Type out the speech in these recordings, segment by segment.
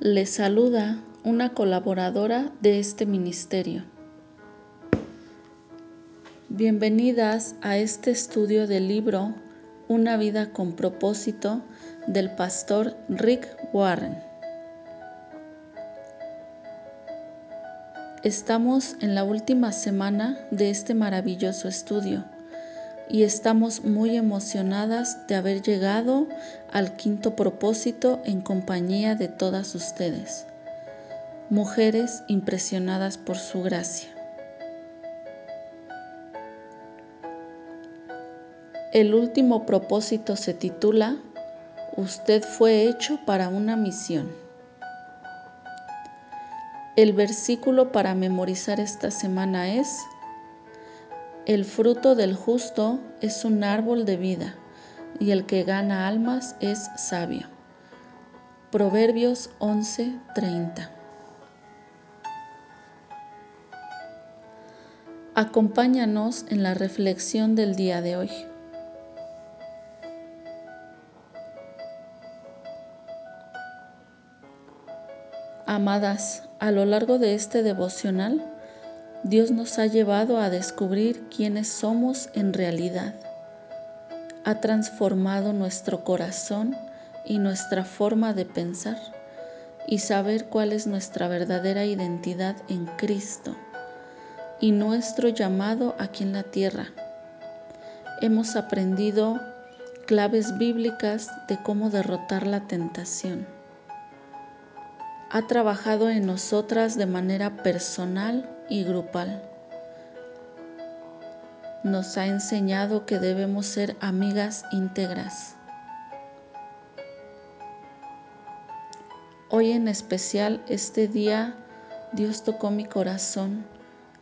Le saluda una colaboradora de este ministerio. Bienvenidas a este estudio del libro Una vida con propósito del pastor Rick Warren. Estamos en la última semana de este maravilloso estudio y estamos muy emocionadas de haber llegado al quinto propósito en compañía de todas ustedes, mujeres impresionadas por su gracia. El último propósito se titula Usted fue hecho para una misión. El versículo para memorizar esta semana es el fruto del justo es un árbol de vida, y el que gana almas es sabio. Proverbios 11:30 Acompáñanos en la reflexión del día de hoy. Amadas, a lo largo de este devocional, Dios nos ha llevado a descubrir quiénes somos en realidad. Ha transformado nuestro corazón y nuestra forma de pensar y saber cuál es nuestra verdadera identidad en Cristo y nuestro llamado aquí en la tierra. Hemos aprendido claves bíblicas de cómo derrotar la tentación. Ha trabajado en nosotras de manera personal y grupal. Nos ha enseñado que debemos ser amigas íntegras. Hoy en especial, este día, Dios tocó mi corazón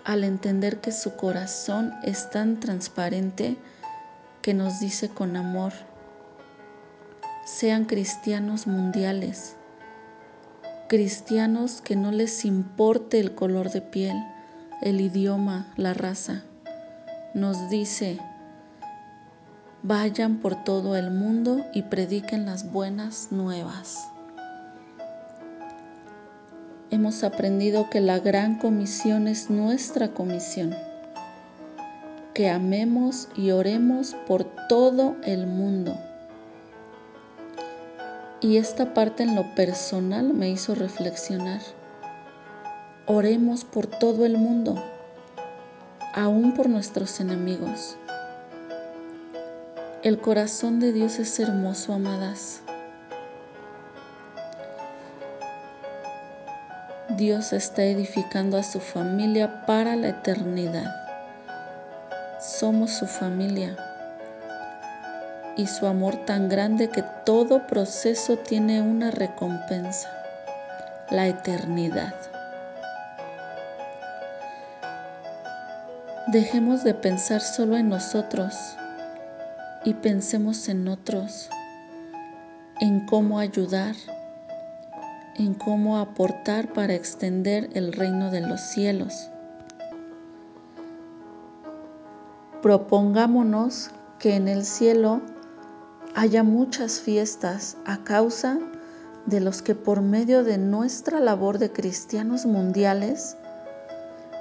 al entender que su corazón es tan transparente que nos dice con amor, sean cristianos mundiales, cristianos que no les importe el color de piel, el idioma, la raza. Nos dice, vayan por todo el mundo y prediquen las buenas nuevas. Hemos aprendido que la gran comisión es nuestra comisión, que amemos y oremos por todo el mundo. Y esta parte en lo personal me hizo reflexionar. Oremos por todo el mundo, aún por nuestros enemigos. El corazón de Dios es hermoso, amadas. Dios está edificando a su familia para la eternidad. Somos su familia y su amor tan grande que todo proceso tiene una recompensa, la eternidad. Dejemos de pensar solo en nosotros y pensemos en otros, en cómo ayudar, en cómo aportar para extender el reino de los cielos. Propongámonos que en el cielo haya muchas fiestas a causa de los que por medio de nuestra labor de cristianos mundiales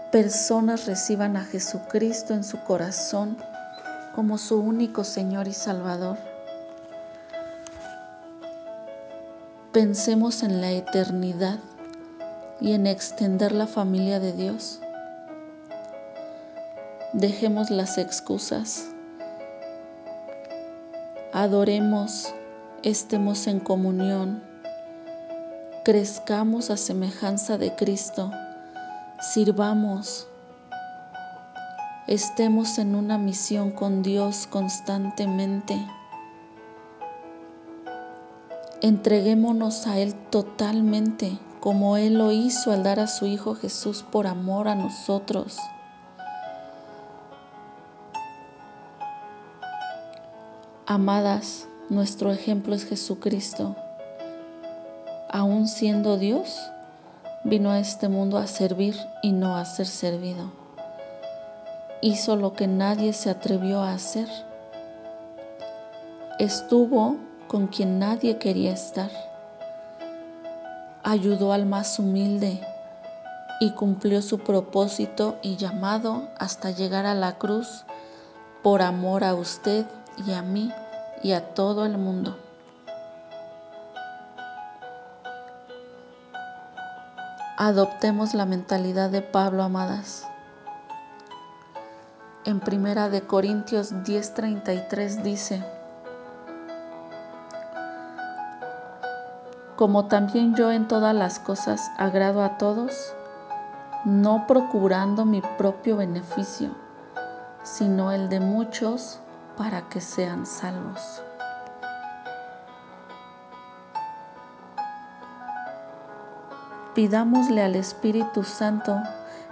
personas reciban a Jesucristo en su corazón como su único Señor y Salvador. Pensemos en la eternidad y en extender la familia de Dios. Dejemos las excusas. Adoremos, estemos en comunión, crezcamos a semejanza de Cristo sirvamos, estemos en una misión con Dios constantemente. Entreguémonos a Él totalmente, como Él lo hizo al dar a su Hijo Jesús por amor a nosotros. Amadas, nuestro ejemplo es Jesucristo. Aún siendo Dios, Vino a este mundo a servir y no a ser servido. Hizo lo que nadie se atrevió a hacer. Estuvo con quien nadie quería estar. ayudó al más humilde y cumplió su propósito y llamado hasta llegar a la cruz por amor a usted y a mí y a todo el mundo. Adoptemos la mentalidad de Pablo, amadas. En Primera de Corintios 10:33 dice, Como también yo en todas las cosas agrado a todos, no procurando mi propio beneficio, sino el de muchos para que sean salvos. Pidámosle al Espíritu Santo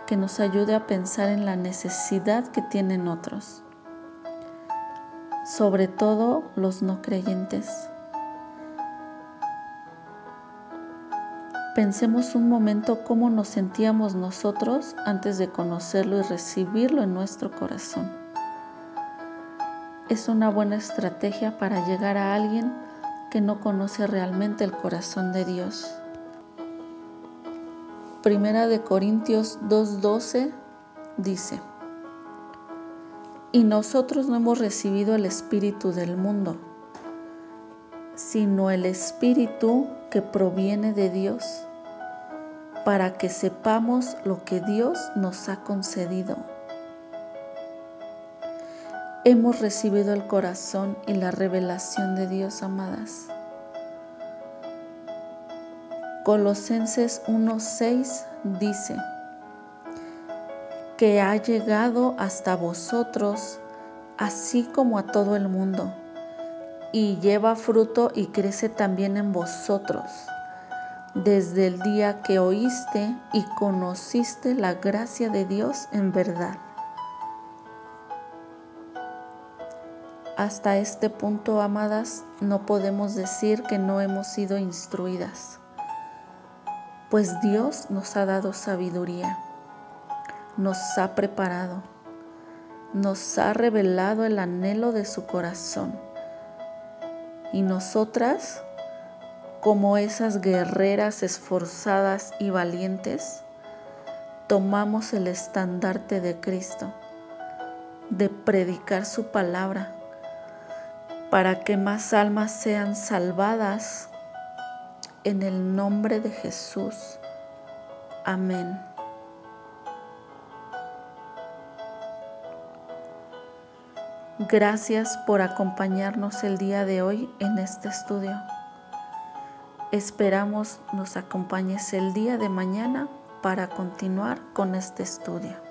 que nos ayude a pensar en la necesidad que tienen otros, sobre todo los no creyentes. Pensemos un momento cómo nos sentíamos nosotros antes de conocerlo y recibirlo en nuestro corazón. Es una buena estrategia para llegar a alguien que no conoce realmente el corazón de Dios. Primera de Corintios 2:12 dice, y nosotros no hemos recibido el Espíritu del mundo, sino el Espíritu que proviene de Dios, para que sepamos lo que Dios nos ha concedido. Hemos recibido el corazón y la revelación de Dios, amadas. Colosenses 1:6 dice, que ha llegado hasta vosotros, así como a todo el mundo, y lleva fruto y crece también en vosotros, desde el día que oíste y conociste la gracia de Dios en verdad. Hasta este punto, amadas, no podemos decir que no hemos sido instruidas pues Dios nos ha dado sabiduría, nos ha preparado, nos ha revelado el anhelo de su corazón. Y nosotras, como esas guerreras esforzadas y valientes, tomamos el estandarte de Cristo, de predicar su palabra, para que más almas sean salvadas en el nombre de Jesús. Amén. Gracias por acompañarnos el día de hoy en este estudio. Esperamos nos acompañes el día de mañana para continuar con este estudio.